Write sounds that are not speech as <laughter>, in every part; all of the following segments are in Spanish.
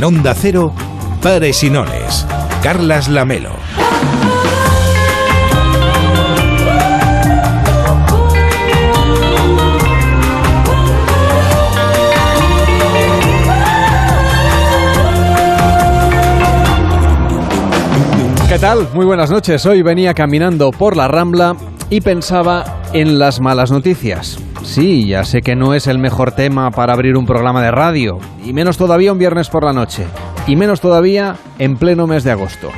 En Onda Cero, Pares y Nones. Carlas Lamelo. ¿Qué tal? Muy buenas noches. Hoy venía caminando por la Rambla y pensaba en las malas noticias. Sí, ya sé que no es el mejor tema para abrir un programa de radio, y menos todavía un viernes por la noche, y menos todavía en pleno mes de agosto.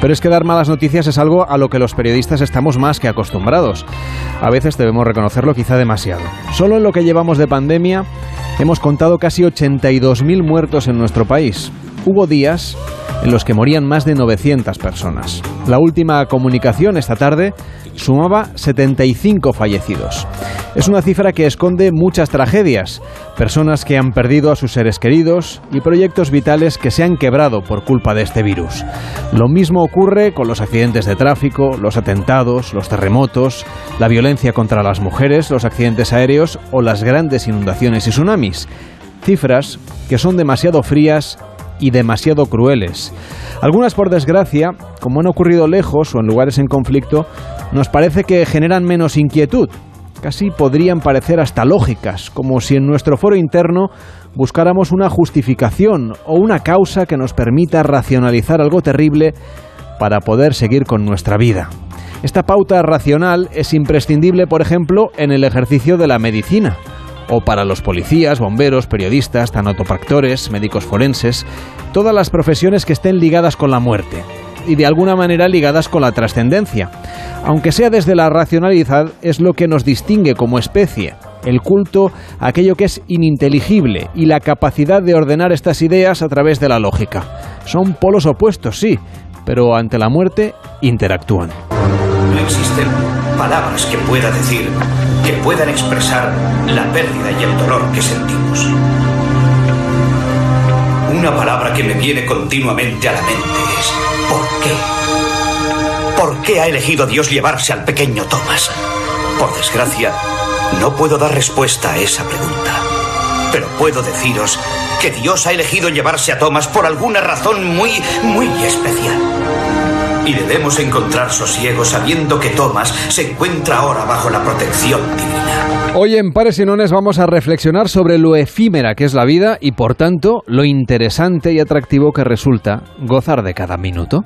Pero es que dar malas noticias es algo a lo que los periodistas estamos más que acostumbrados. A veces debemos reconocerlo quizá demasiado. Solo en lo que llevamos de pandemia hemos contado casi 82.000 muertos en nuestro país. Hubo días en los que morían más de 900 personas. La última comunicación esta tarde sumaba 75 fallecidos. Es una cifra que esconde muchas tragedias, personas que han perdido a sus seres queridos y proyectos vitales que se han quebrado por culpa de este virus. Lo mismo ocurre con los accidentes de tráfico, los atentados, los terremotos, la violencia contra las mujeres, los accidentes aéreos o las grandes inundaciones y tsunamis. Cifras que son demasiado frías y demasiado crueles. Algunas, por desgracia, como han ocurrido lejos o en lugares en conflicto, nos parece que generan menos inquietud. Casi podrían parecer hasta lógicas, como si en nuestro foro interno buscáramos una justificación o una causa que nos permita racionalizar algo terrible para poder seguir con nuestra vida. Esta pauta racional es imprescindible, por ejemplo, en el ejercicio de la medicina o para los policías, bomberos, periodistas, tanatopractores, médicos forenses, todas las profesiones que estén ligadas con la muerte y de alguna manera ligadas con la trascendencia. Aunque sea desde la racionalidad, es lo que nos distingue como especie, el culto aquello que es ininteligible y la capacidad de ordenar estas ideas a través de la lógica. Son polos opuestos, sí, pero ante la muerte interactúan. No existen palabras que pueda decir que puedan expresar la pérdida y el dolor que sentimos. Una palabra que me viene continuamente a la mente es ¿por qué? ¿Por qué ha elegido Dios llevarse al pequeño Thomas? Por desgracia, no puedo dar respuesta a esa pregunta. Pero puedo deciros que Dios ha elegido llevarse a Thomas por alguna razón muy, muy especial. Y debemos encontrar sosiego sabiendo que Thomas se encuentra ahora bajo la protección divina. Hoy en Pares y Nones vamos a reflexionar sobre lo efímera que es la vida y por tanto lo interesante y atractivo que resulta gozar de cada minuto.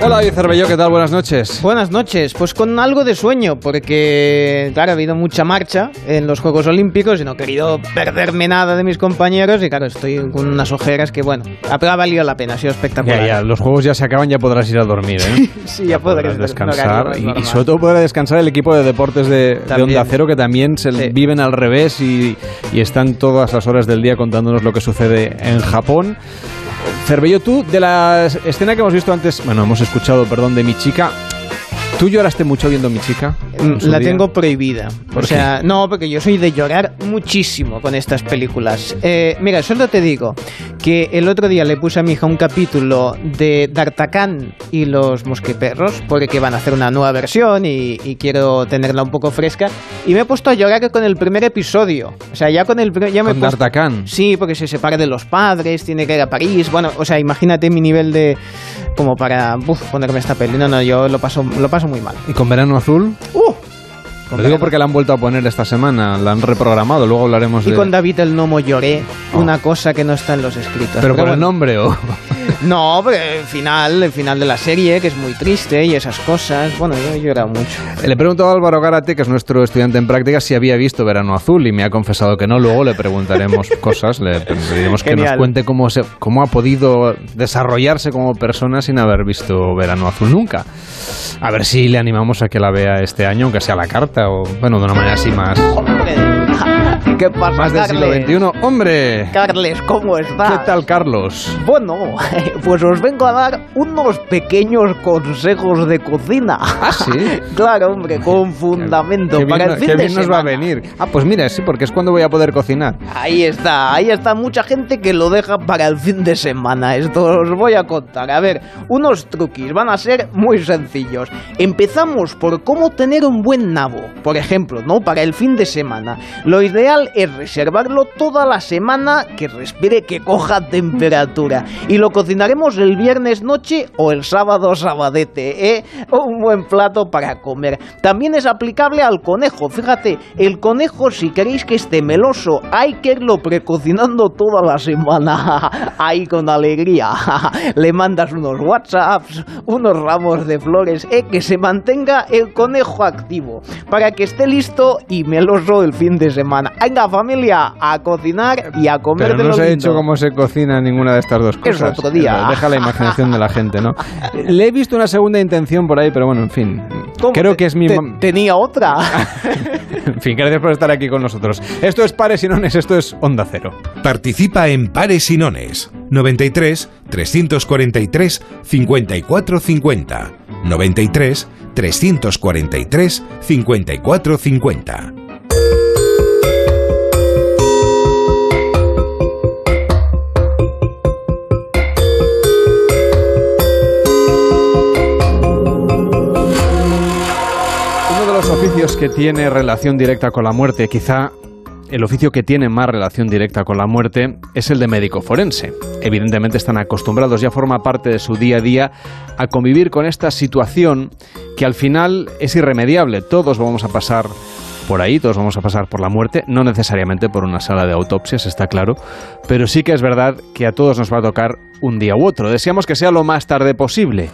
Hola David Cervelló, ¿qué tal? Buenas noches. Buenas noches, pues con algo de sueño, porque claro, ha habido mucha marcha en los Juegos Olímpicos y no he querido perderme nada de mis compañeros y claro, estoy con unas ojeras que bueno, ha valido la pena, ha sido espectacular. Ya, ya, los juegos ya se acaban, ya podrás ir a dormir, ¿eh? <laughs> sí, ya podré podrás descansar y, y sobre todo podrá descansar el equipo de deportes de, de. Onda Cero que también se Sí. viven al revés y, y están todas las horas del día contándonos lo que sucede en Japón. Cervello, tú, de la escena que hemos visto antes, bueno, hemos escuchado, perdón, de mi chica, ¿tú lloraste mucho viendo mi chica? su La día? tengo prohibida. ¿Por o sea, no, porque yo soy de llorar muchísimo con estas películas. Eh, mira, solo te digo que el otro día le puse a mi hija un capítulo de D'Artagnan y los mosqueperros, porque van a hacer una nueva versión y, y quiero tenerla un poco fresca. Y me he puesto a llorar con el primer episodio. O sea, ya con el primer. Ya me Con puesto-. Sí, porque se separa de los padres, tiene que ir a París. Bueno, o sea, imagínate mi nivel de. como para uf, ponerme esta peli. No, no, yo lo paso, lo paso muy mal. ¿Y con Verano Azul? ¡Uh! Lo digo porque la han vuelto a poner esta semana, la han reprogramado, luego hablaremos Y de... con David el Nomo lloré Oh. una cosa que no está en los escritos. ¿Pero por el bueno. nombre o...? <laughs> No, porque el final, el final de la serie, que es muy triste y esas cosas. Bueno, yo he llorado mucho. Le he preguntado a Álvaro Gárate, que es nuestro estudiante en prácticas, si había visto Verano Azul y me ha confesado que no. Luego le preguntaremos <laughs> cosas, le pediremos que nos cuente cómo, se, cómo ha podido desarrollarse como persona sin haber visto Verano Azul nunca. A ver si le animamos a que la vea este año, aunque sea la carta. O, bueno, de una manera así más... ¿Qué pasa, Más del siglo XXI. ¡Hombre! Carles, ¿cómo estás? ¿Qué tal, Carlos? Bueno, <laughs> pues os vengo a dar unos pequeños consejos de cocina. ¿Ah, sí? <laughs> claro, hombre, con fundamento Qué bien, para el fin qué de bien nos va a venir. Ah, pues mira, sí, porque es cuando voy a poder cocinar. Ahí está, ahí está mucha gente que lo deja para el fin de semana. Esto os voy a contar. A ver, unos truquis van a ser muy sencillos. Empezamos por cómo tener un buen nabo. Por ejemplo, ¿no? Para el fin de semana. Lo ideal es reservarlo toda la semana que respire, que coja temperatura. Y lo cocinaremos el viernes noche o el sábado sabadete, ¿eh? Un buen plato para comer. También es aplicable al conejo. Fíjate, el conejo, si queréis que esté meloso, hay que irlo precocinando toda la semana. <laughs> Ahí con alegría. <laughs> Le mandas unos WhatsApps, unos ramos de flores, ¿eh? Que se mantenga el conejo activo. Para que esté listo y meloso el fin de semana. Venga, familia, a cocinar y a comer Pero de no he lindo. dicho cómo se cocina ninguna de estas dos Es cosas. otro día. Pero Deja la imaginación de la gente, ¿no? <laughs> Le he visto una segunda intención por ahí, pero bueno, en fin. ¿Cómo? Creo que es mi... Te- Tenía otra. <laughs> En fin, gracias por estar aquí con nosotros. Esto es Pares y Nones, esto es Onda Cero. Participa en Pares y Nones. 93 343 54 50. 93 343 54 50. Que tiene relación directa con la muerte, quizá el oficio que tiene más relación directa con la muerte, es el de médico forense. Evidentemente están acostumbrados, ya forma parte de su día a día, a convivir con esta situación que al final es irremediable. Todos vamos a pasar por ahí, todos vamos a pasar por la muerte, no necesariamente por una sala de autopsias, está claro, pero sí que es verdad que a todos nos va a tocar un día u otro. Deseamos que sea lo más tarde posible,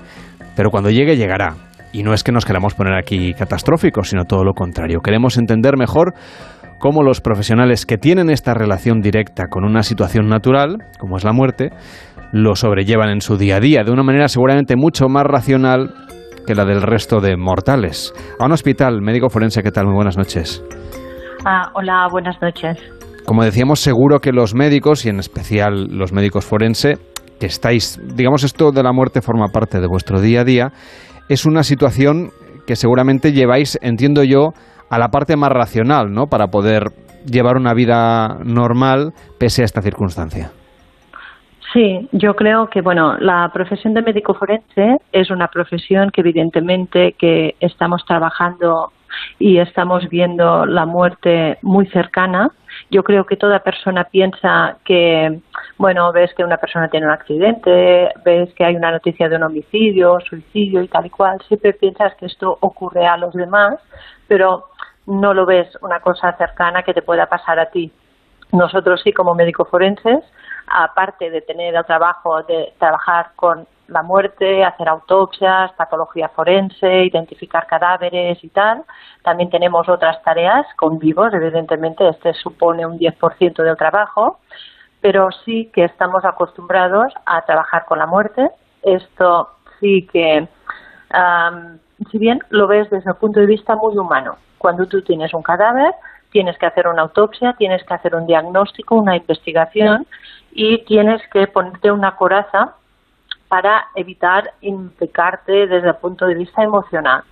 pero cuando llegue, llegará. Y no es que nos queramos poner aquí catastróficos, sino todo lo contrario. Queremos entender mejor cómo los profesionales que tienen esta relación directa con una situación natural, como es la muerte, lo sobrellevan en su día a día de una manera seguramente mucho más racional que la del resto de mortales. A un hospital, médico forense, ¿qué tal? Muy buenas noches. Ah, hola, buenas noches. Como decíamos, seguro que los médicos, y en especial los médicos forense, que estáis, digamos, esto de la muerte forma parte de vuestro día a día, es una situación que seguramente lleváis, entiendo yo, a la parte más racional, ¿no? Para poder llevar una vida normal pese a esta circunstancia. Sí, yo creo que bueno, la profesión de médico forense es una profesión que evidentemente que estamos trabajando y estamos viendo la muerte muy cercana. Yo creo que toda persona piensa que, bueno, ves que una persona tiene un accidente, ves que hay una noticia de un homicidio, suicidio y tal y cual, siempre piensas que esto ocurre a los demás, pero no lo ves una cosa cercana que te pueda pasar a ti. Nosotros sí, como médicos forenses, aparte de tener el trabajo de trabajar con la muerte, hacer autopsias, patología forense, identificar cadáveres y tal, también tenemos otras tareas con vivos, evidentemente este supone un 10% del trabajo, pero sí que estamos acostumbrados a trabajar con la muerte. Esto sí que, am, si bien lo ves desde el punto de vista muy humano, cuando tú tienes un cadáver, tienes que hacer una autopsia, tienes que hacer un diagnóstico, una investigación y tienes que ponerte una coraza para evitar implicarte desde el punto de vista emocional.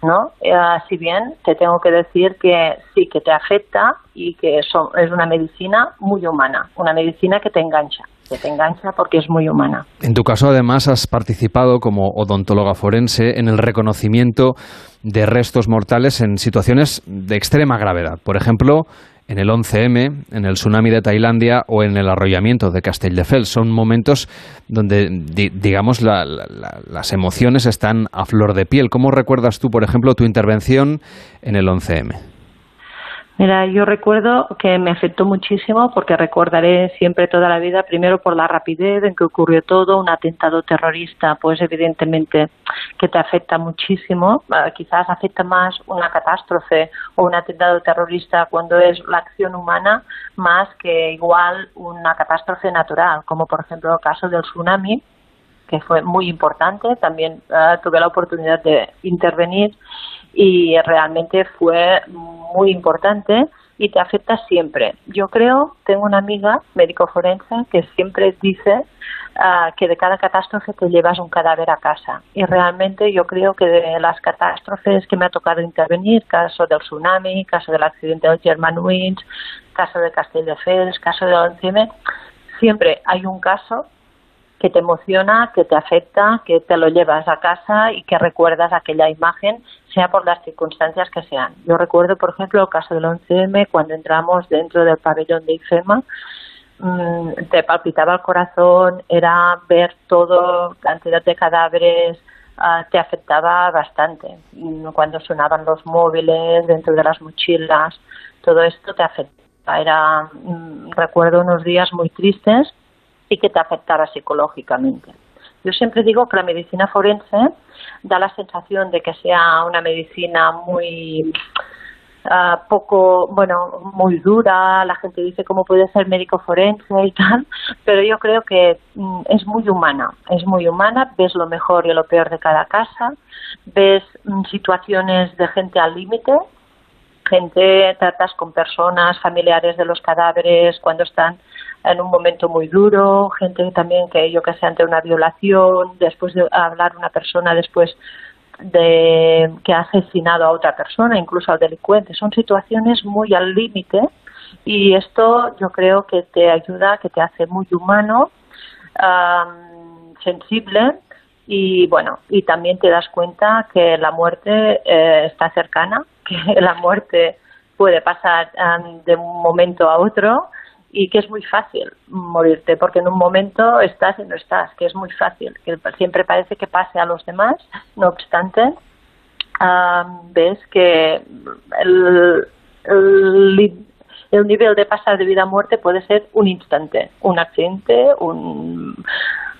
¿no? Eh, si bien te tengo que decir que sí que te afecta y que so- es una medicina muy humana, una medicina que te engancha, que te engancha porque es muy humana. En tu caso, además, has participado como odontóloga forense en el reconocimiento de restos mortales en situaciones de extrema gravedad. Por ejemplo, en el 11M, en el tsunami de Tailandia o en el arrollamiento de Castelldefels. Son momentos donde, di- digamos, la- la- las emociones están a flor de piel. ¿Cómo recuerdas tú, por ejemplo, tu intervención en el 11M? Mira, yo recuerdo que me afectó muchísimo porque recordaré siempre toda la vida, primero por la rapidez en que ocurrió todo, un atentado terrorista, pues evidentemente que te afecta muchísimo. Ah, quizás afecta más una catástrofe o un atentado terrorista cuando es la acción humana más que igual una catástrofe natural, como por ejemplo el caso del tsunami, que fue muy importante. También ah, tuve la oportunidad de intervenir y realmente fue muy importante y te afecta siempre. Yo creo, tengo una amiga médico forense que siempre dice ah, que de cada catástrofe te llevas un cadáver a casa. Y realmente yo creo que de las catástrofes que me ha tocado intervenir, caso del tsunami, caso del accidente del Germanwings, caso de Castelldefels, caso del 11M, siempre hay un caso que te emociona, que te afecta, que te lo llevas a casa y que recuerdas aquella imagen, sea por las circunstancias que sean. Yo recuerdo, por ejemplo, el caso del 11M, cuando entramos dentro del pabellón de IFEMA, mm, te palpitaba el corazón, era ver todo, cantidad de cadáveres, ah, te afectaba bastante. Cuando sonaban los móviles dentro de las mochilas, todo esto te afectaba. Era, mm, recuerdo unos días muy tristes y que te afectara psicológicamente. Yo siempre digo que la medicina forense da la sensación de que sea una medicina muy ah, poco, bueno, muy dura, la gente dice cómo puede ser médico forense y tal, pero yo creo que mm, es muy humana, es muy humana, ves lo mejor y lo peor de cada casa, ves mm, situaciones de gente al límite, gente, tratas con personas, familiares de los cadáveres cuando están en un momento muy duro, gente también que yo que sé ante una violación, después de hablar una persona después de que ha asesinado a otra persona, incluso al delincuente. Son situaciones muy al límite y esto yo creo que te ayuda, que te hace muy humano, sensible y bueno, y también te das cuenta que la muerte eh, está cercana, que <laughs> la muerte puede pasar de un momento a otro y que es muy fácil morirte, porque en un momento estás y no estás, que es muy fácil, que siempre parece que pase a los demás, no obstante, ves que el, el, nivel de pasar de vida a muerte puede ser un instante, un accidente, un,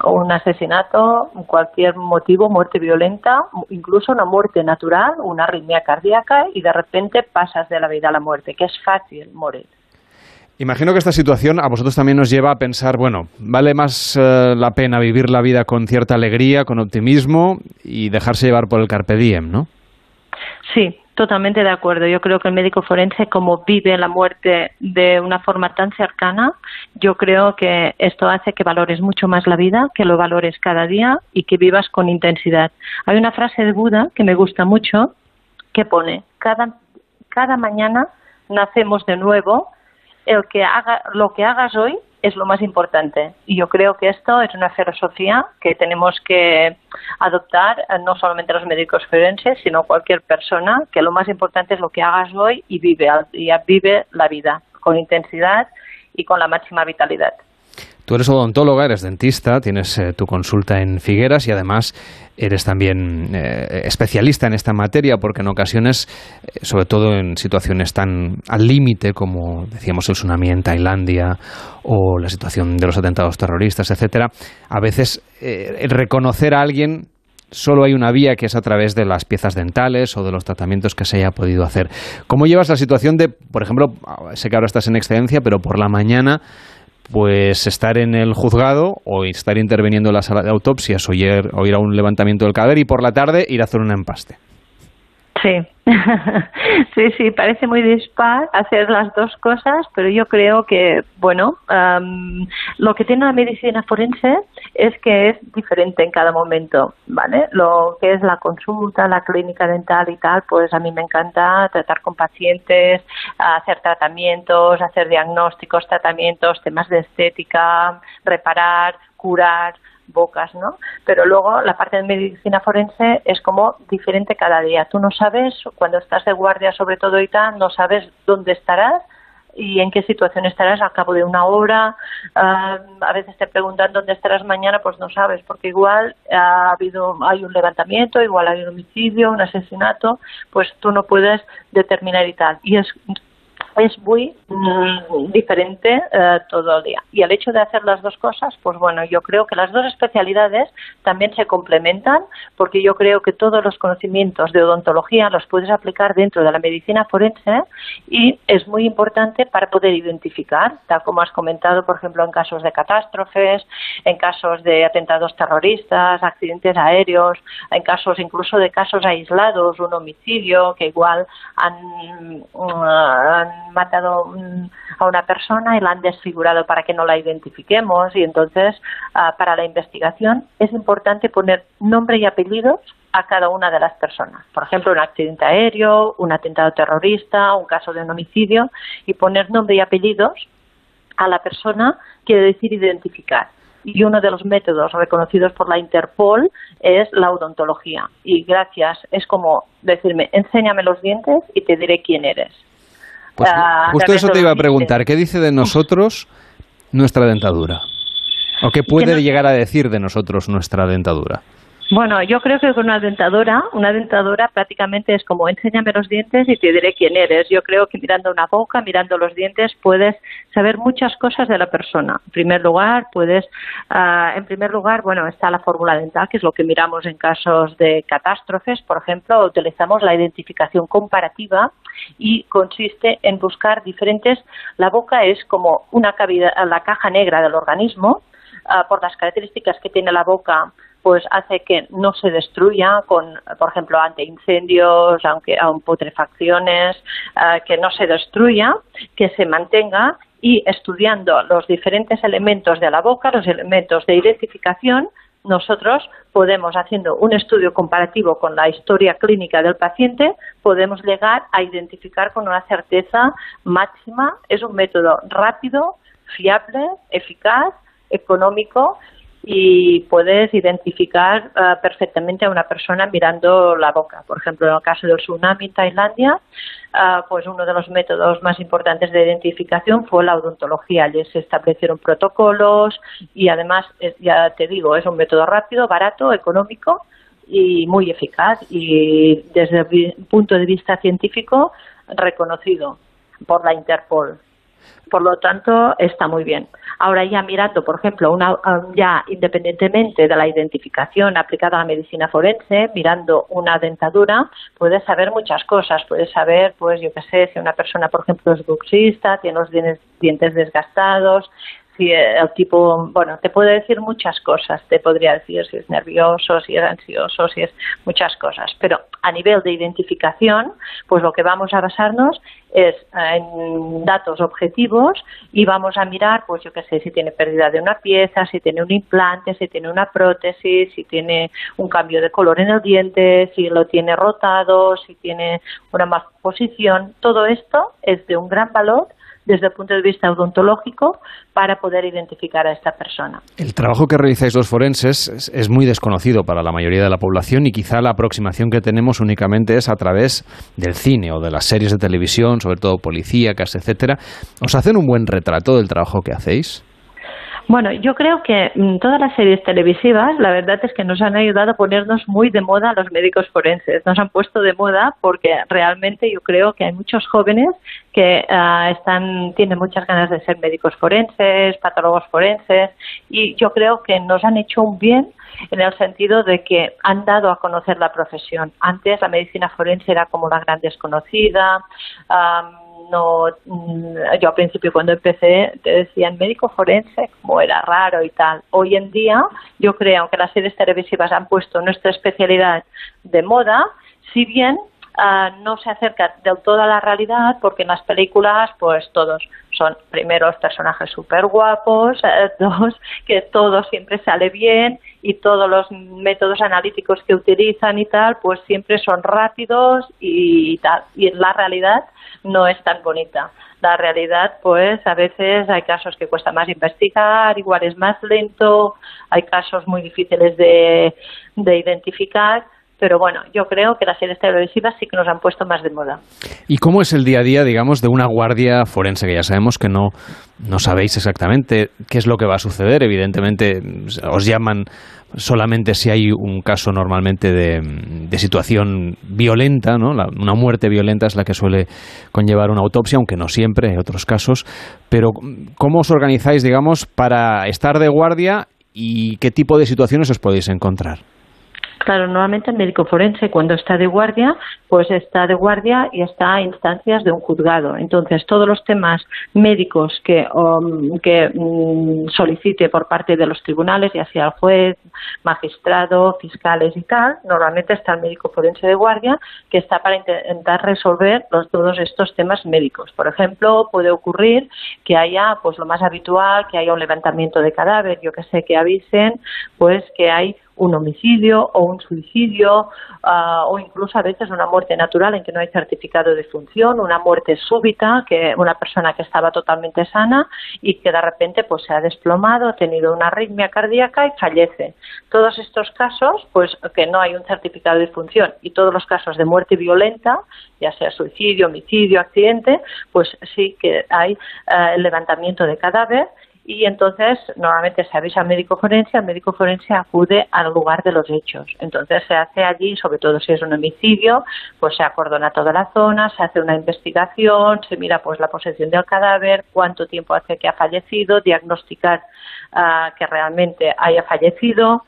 un asesinato, cualquier motivo, muerte violenta, incluso una muerte natural, una arritmia cardíaca y de repente pasas de la vida a la muerte, que es fácil morir. Imagino que esta situación a vosotros también nos lleva a pensar, bueno, vale más eh, la pena vivir la vida con cierta alegría, con optimismo y dejarse llevar por el carpe diem, ¿no? Sí, totalmente de acuerdo. Yo creo que el médico forense, como vive la muerte de una forma tan cercana, yo creo que esto hace que valores mucho más la vida, que lo valores cada día y que vivas con intensidad. Hay una frase de Buda que me gusta mucho que pone, cada, cada mañana nacemos de nuevo el que haga, lo que hagas hoy es lo más importante. Y yo creo que esto es una filosofía que tenemos que adoptar eh, no solamente los médicos forenses, sino cualquier persona, que lo más importante es lo que hagas hoy y vive, y vive la vida con intensidad y con la máxima vitalidad. Tú eres odontóloga, eres dentista, tienes eh, tu consulta en Figueras y además eres también eh, especialista en esta materia porque en ocasiones, eh, sobre todo en situaciones tan al límite como decíamos el tsunami en Tailandia o la situación de los atentados terroristas, etcétera, a veces reconocer a alguien solo hay una vía que es a través de las piezas dentales o de los tratamientos que se haya podido hacer. ¿Cómo llevas la situación de, por ejemplo, sé que ahora estás en excedencia, pero por la mañana pues estar en el juzgado o estar interviniendo en la sala de autopsias o ir, a un levantamiento del cadáver y por la tarde ir a hacer un empaste. Sí, <laughs> sí, sí, parece muy dispar hacer las dos cosas, pero yo creo que, bueno, lo que tiene la medicina forense es que es diferente en cada momento, ¿vale? Lo que es la consulta, la clínica dental y tal, pues a mí me encanta tratar con pacientes, hacer tratamientos, hacer diagnósticos, tratamientos, temas de estética, reparar, curar, bocas, ¿no? Pero luego la parte de medicina forense es como diferente cada día. Tú no sabes, cuando estás de guardia sobre todo y tal, no sabes dónde estarás y en qué situación estarás al cabo de una hora. Ah, a veces te preguntan dónde estarás mañana, pues no sabes, porque igual ha habido, hay un levantamiento, igual hay un homicidio, un asesinato, pues tú no puedes determinar y tal. Y es es muy mm, diferente eh, todo el día. Y el hecho de hacer las dos cosas, pues bueno, yo creo que las dos especialidades también se complementan, porque yo creo que todos los conocimientos de odontología los puedes aplicar dentro de la medicina forense y es muy importante para poder identificar, tal como has comentado, por ejemplo, en casos de catástrofes, en casos de atentados terroristas, accidentes aéreos, en casos incluso de casos aislados, un homicidio que igual han han matado a una persona y la han desfigurado para que no la identifiquemos y entonces ah, para la investigación es importante poner nombre y apellidos a cada una de las personas. Por ejemplo, un accidente aéreo, un atentado terrorista, un caso de un homicidio y poner nombre y apellidos a la persona quiere decir identificar y uno de los métodos reconocidos por la Interpol es la odontología. Y gracias, es como decirme, enséñame los dientes y te diré quién eres. Pues ah, justo eso te iba a preguntar. ¿Qué dice de nosotros nuestra dentadura? ¿O qué puede llegar a decir de nosotros nuestra dentadura? Bueno, yo creo que con una dentadura, una dentadura prácticamente es como enséñame los dientes y te diré quién eres. Yo creo que mirando una boca, mirando los dientes, puedes saber muchas cosas de la persona. En primer lugar, puedes, uh, en primer lugar, bueno, está la fórmula dental, que es lo que miramos en casos de catástrofes. Por ejemplo, utilizamos la identificación comparativa y consiste en buscar diferentes. La boca es como una cavidad, la caja negra del organismo. Uh, por las características que tiene la boca, pues hace que no se destruya con, por ejemplo, ante incendios, aunque aun putrefacciones, uh, que no se destruya, que se mantenga y estudiando los diferentes elementos de la boca, los elementos de identificación, nosotros podemos, haciendo un estudio comparativo con la historia clínica del paciente, podemos llegar a identificar con una certeza máxima. Es un método rápido, fiable, eficaz, económico y puedes identificar uh, perfectamente a una persona mirando la boca. Por ejemplo, en el caso del tsunami en Tailandia, uh, pues uno de los métodos más importantes de identificación fue la odontología. Allí se establecieron protocolos y además, ya te digo, es un método rápido, barato, económico y muy eficaz y desde el punto de vista científico reconocido por la Interpol. Por lo tanto, está muy bien. Ahora ya mirando, por ejemplo, una, ya independientemente de la identificación aplicada a la medicina forense, mirando una dentadura, puedes saber muchas cosas. Puedes saber, pues yo qué sé, si una persona, por ejemplo, es bruxista, tiene los dientes desgastados, tipo, bueno, te puede decir muchas cosas, te podría decir si es nervioso, si es ansioso, si es muchas cosas, pero a nivel de identificación, pues lo que vamos a basarnos es en datos objetivos y vamos a mirar, pues yo qué sé, si tiene pérdida de una pieza, si tiene un implante, si tiene una prótesis, si tiene un cambio de color en el diente, si lo tiene rotado, si tiene una posición, todo esto es de un gran valor desde el punto de vista odontológico para poder identificar a esta persona. El trabajo que realizáis los forenses es, muy desconocido para la mayoría de la población y quizá la aproximación que tenemos únicamente es a través del cine o de las series de televisión, sobre todo policíacas, etcétera. ¿Os hacen un buen retrato del trabajo que hacéis? Bueno, yo creo que mm, todas las series televisivas, la verdad es que nos han ayudado a ponernos muy de moda a los médicos forenses. Nos han puesto de moda porque realmente yo creo que hay muchos jóvenes que uh, están, tienen muchas ganas de ser médicos forenses, patólogos forenses, y yo creo que nos han hecho un bien en el sentido de que han dado a conocer la profesión. Antes la medicina forense era como la gran desconocida. Um, no mm, yo al principio cuando empecé te decían médico forense como era raro y tal. Hoy en día yo creo que las series televisivas han puesto nuestra especialidad de moda si bien ah, no se acerca del todo a la realidad porque en las películas pues todos son primeros personajes súper guapos, eh, <laughs> dos, que todo siempre sale bien y todos los métodos analíticos que utilizan y tal, pues siempre son rápidos y tal. Y la realidad no es tan bonita. La realidad, pues a veces hay casos que cuesta más investigar, igual es más lento, hay casos muy difíciles de, de identificar Pero bueno, yo creo que las series televisivas sí que nos han puesto más de moda. ¿Y cómo es el día a día, digamos, de una guardia forense? Que ya sabemos que no, no sabéis exactamente qué es lo que va a suceder. Evidentemente, os llaman solamente si hay un caso normalmente de, situación violenta, ¿no? una muerte violenta es la que suele conllevar una autopsia, aunque no siempre, hay otros casos. Pero, ¿cómo os organizáis, digamos, para estar de guardia y qué tipo de situaciones os podéis encontrar? Claro, normalmente el médico forense cuando está de guardia, pues está de guardia y está a instancias de un juzgado. Entonces, todos los temas médicos que, um, mm, solicite por parte de los tribunales, ya sea el juez, magistrado, fiscales y tal, normalmente está el médico forense de guardia que está para intentar resolver todos estos temas médicos. Por ejemplo, puede ocurrir que haya, pues lo más habitual, que haya un levantamiento de cadáver, yo que sé, que avisen, pues que hay un homicidio o un suicidio ah, o incluso a veces una muerte natural en que no hay certificado de función, una muerte súbita, que una persona que estaba totalmente sana y que de repente pues se ha desplomado, ha tenido una arritmia cardíaca y fallece. Todos estos casos, pues que no hay un certificado de función y todos los casos de muerte violenta, ya sea suicidio, homicidio, accidente, pues sí que hay eh, el levantamiento de cadáver y entonces normalmente se avisa al médico forense, el médico forense acude al lugar de los hechos. Entonces se hace allí, sobre todo si es un homicidio, pues se acordona toda la zona, se hace una investigación, se mira pues la posesión del cadáver, cuánto tiempo hace que ha fallecido, diagnosticar ah, que realmente haya fallecido,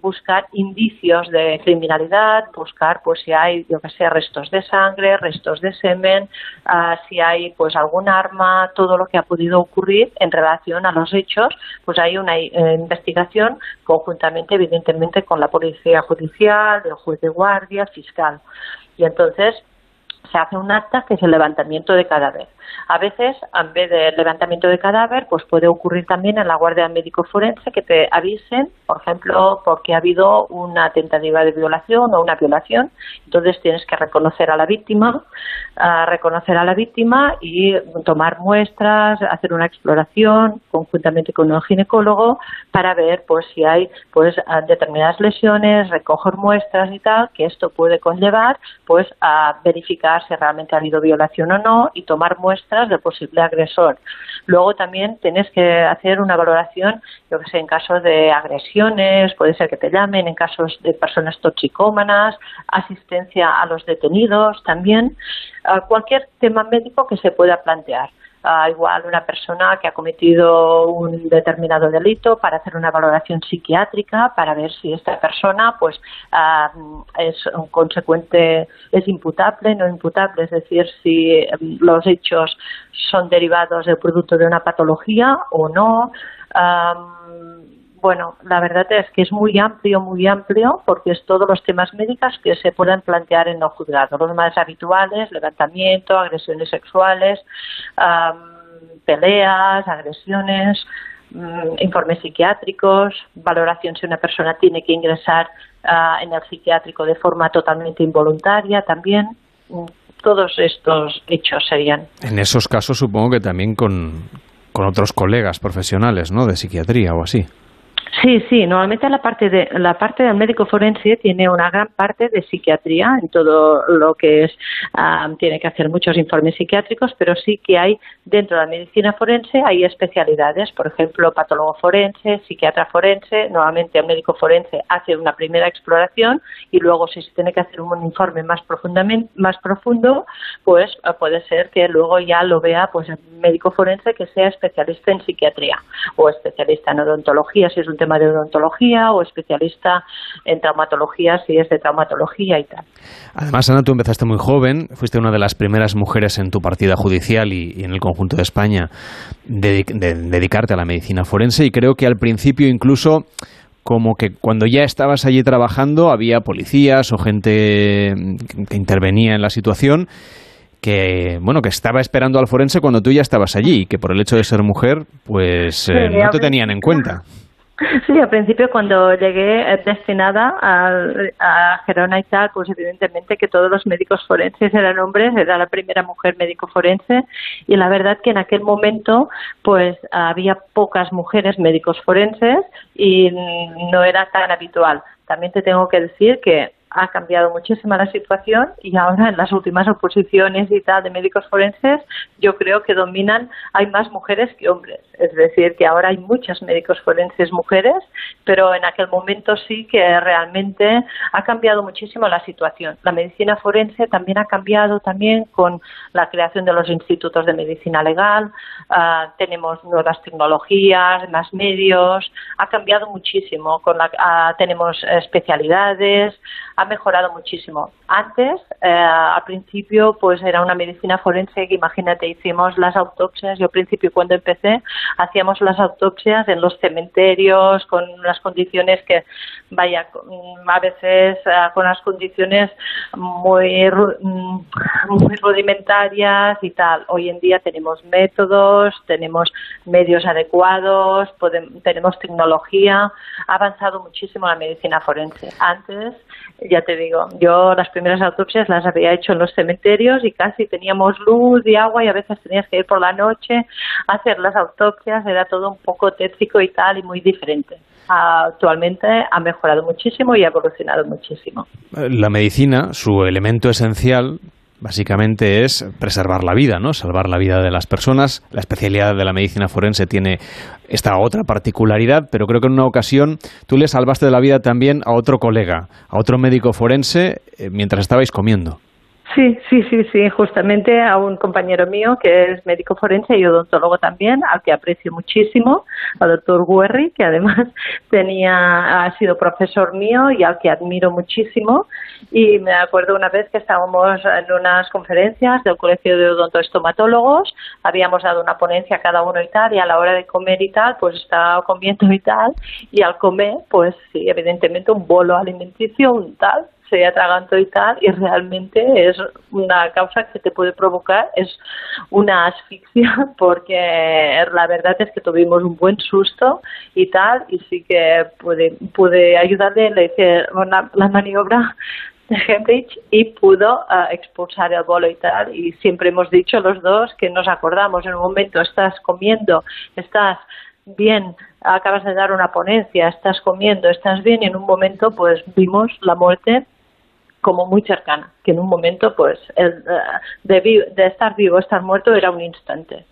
buscar indicios de criminalidad, buscar pues si hay, yo que sé, restos de sangre, restos de semen, ah, si hay pues algún arma, todo lo que ha podido ocurrir en relación a los hechos, pues hay una eh, investigación conjuntamente, evidentemente, con la policía judicial, el juez de guardia, fiscal. Y entonces se hace un acta que es el levantamiento de cadáver. A veces, en vez de levantamiento de cadáver, pues puede ocurrir también en la guardia médico forense que te avisen, por ejemplo, porque ha habido una tentativa de violación o una violación. Entonces tienes que reconocer a la víctima, reconocer a la víctima y tomar muestras, hacer una exploración conjuntamente con un ginecólogo para ver pues si hay pues determinadas lesiones, recoger muestras y tal, que esto puede conllevar pues a verificar si realmente ha habido violación o no y tomar muestras del posible agresor. Luego también tienes que hacer una valoración, yo que sé, en casos de agresiones, puede ser que te llamen, en casos de personas toxicómanas, asistencia a los detenidos también, cualquier tema médico que se pueda plantear igual una persona que ha cometido un determinado delito para hacer una valoración psiquiátrica para ver si esta persona pues es un consecuente es imputable no imputable es decir si em, los hechos son derivados del producto de una patología o no bueno, la verdad es que es muy amplio, muy amplio, porque es todos los temas médicos que se pueden plantear en los juzgados. Los más habituales, levantamiento, agresiones sexuales, peleas, agresiones, mm, informes psiquiátricos, valoración si una persona tiene que ingresar ah, en el psiquiátrico de forma totalmente involuntaria también. Mm, todos estos hechos serían. En esos casos supongo que también con, con otros colegas profesionales, ¿no? De psiquiatría o así. Sí, sí, normalmente la parte de la parte del médico forense tiene una gran parte de psiquiatría en todo lo que es tiene que hacer muchos informes psiquiátricos, pero sí que hay dentro de la medicina forense hay especialidades, por ejemplo, patólogo forense, psiquiatra forense, normalmente el médico forense hace una primera exploración y luego si se tiene que hacer un informe más profundamente más profundo, pues eh, puede ser que luego ya lo vea pues el médico forense que sea especialista en psiquiatría o especialista en odontología si es un tema de odontología o especialista en traumatología si es de traumatología y tal. Además, Ana, tú empezaste muy joven, fuiste una de las primeras mujeres en tu partida judicial y, en el conjunto de España de, dedicarte a la medicina forense y creo que al principio incluso como que cuando ya estabas allí trabajando había policías o gente que intervenía en la situación que bueno que estaba esperando al forense cuando tú ya estabas allí y que por el hecho de ser mujer pues eh, no te tenían en cuenta. Sí, al principio cuando llegué eh, destinada a, Gerona y tal, pues evidentemente que todos los médicos forenses eran hombres, era la primera mujer médico forense y la verdad que en aquel momento pues había pocas mujeres médicos forenses y no era tan habitual. También te tengo que decir que ha cambiado muchísimo la situación y ahora en las últimas oposiciones y tal de médicos forenses yo creo que dominan, hay más mujeres que hombres. Es decir, que ahora hay muchas médicos forenses mujeres, pero en aquel momento sí que realmente ha cambiado muchísimo la situación. La medicina forense también ha cambiado también con la creación de los institutos de medicina legal, ah, tenemos nuevas tecnologías, más medios, ha cambiado muchísimo. Con la, ah, tenemos especialidades, ha mejorado muchísimo. Antes, eh, al principio, pues era una medicina forense que imagínate, hicimos las autopsias. Yo al principio cuando empecé hacíamos las autopsias en los cementerios con las condiciones que, vaya, a veces eh, con las condiciones mm, muy rudimentarias y tal. Hoy en día tenemos métodos, tenemos medios adecuados, tenemos tecnología. Ha avanzado muchísimo la medicina forense. Antes, ya te digo, yo las primeras autopsias las había hecho en los cementerios y casi teníamos luz y agua y a veces tenías que ir por la noche a hacer las autopsias, era todo un poco tétrico y tal y muy diferente. Actualmente ha mejorado muchísimo y ha evolucionado muchísimo. La medicina, su elemento esencial, básicamente es preservar la vida, ¿no? Salvar la vida de las personas. La especialidad de la medicina forense tiene esta otra particularidad, pero creo que en una ocasión tú le salvaste de la vida también a otro colega, a otro médico forense, eh, mientras estabais comiendo. Sí, sí, sí, sí, justamente a un compañero mío que es médico forense y odontólogo también, al que aprecio muchísimo, al doctor Guerri, que además <laughs> tenía, ha sido profesor mío y al que admiro muchísimo. Y me acuerdo una vez que estábamos en unas conferencias del Colegio de Odontoestomatólogos, habíamos dado una ponencia cada uno y tal, y a la hora de comer y tal, pues estaba comiendo y tal, y al comer, pues sí, evidentemente un bolo alimenticio, un tal, se atragantó y tal, y realmente es una causa que te puede provocar, es una asfixia, <laughs> porque la verdad es que tuvimos un buen susto y tal, y sí que pude, pude ayudarle, le hice la maniobra de Hembridge y pudo ah, expulsar el bolo y tal. Y siempre hemos dicho los dos que nos acordamos en un momento estás comiendo, estás bien, acabas de dar una ponencia, estás comiendo, estás bien y en un momento pues vimos la muerte como muy cercana, que en un momento, pues, el, eh, de, estar vivo, estar muerto era un instante.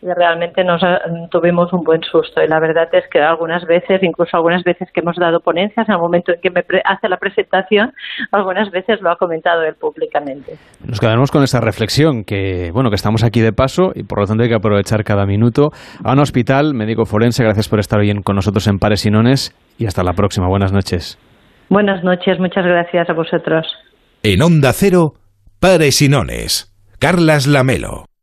Y realmente nos eh, tuvimos un buen susto. Y la verdad es que algunas veces, incluso algunas veces que hemos dado ponencias, en el momento en que me hace la presentación, algunas veces lo ha comentado él públicamente. Nos quedamos con esa reflexión que, bueno, que estamos aquí de paso y por lo tanto hay que aprovechar cada minuto. A un hospital, médico forense, gracias por estar hoy con nosotros en Pares y Nones y hasta la próxima. Buenas noches. Buenas noches, muchas gracias a vosotros. En Onda Cero, Pares y Nones, Carlas Lamelo.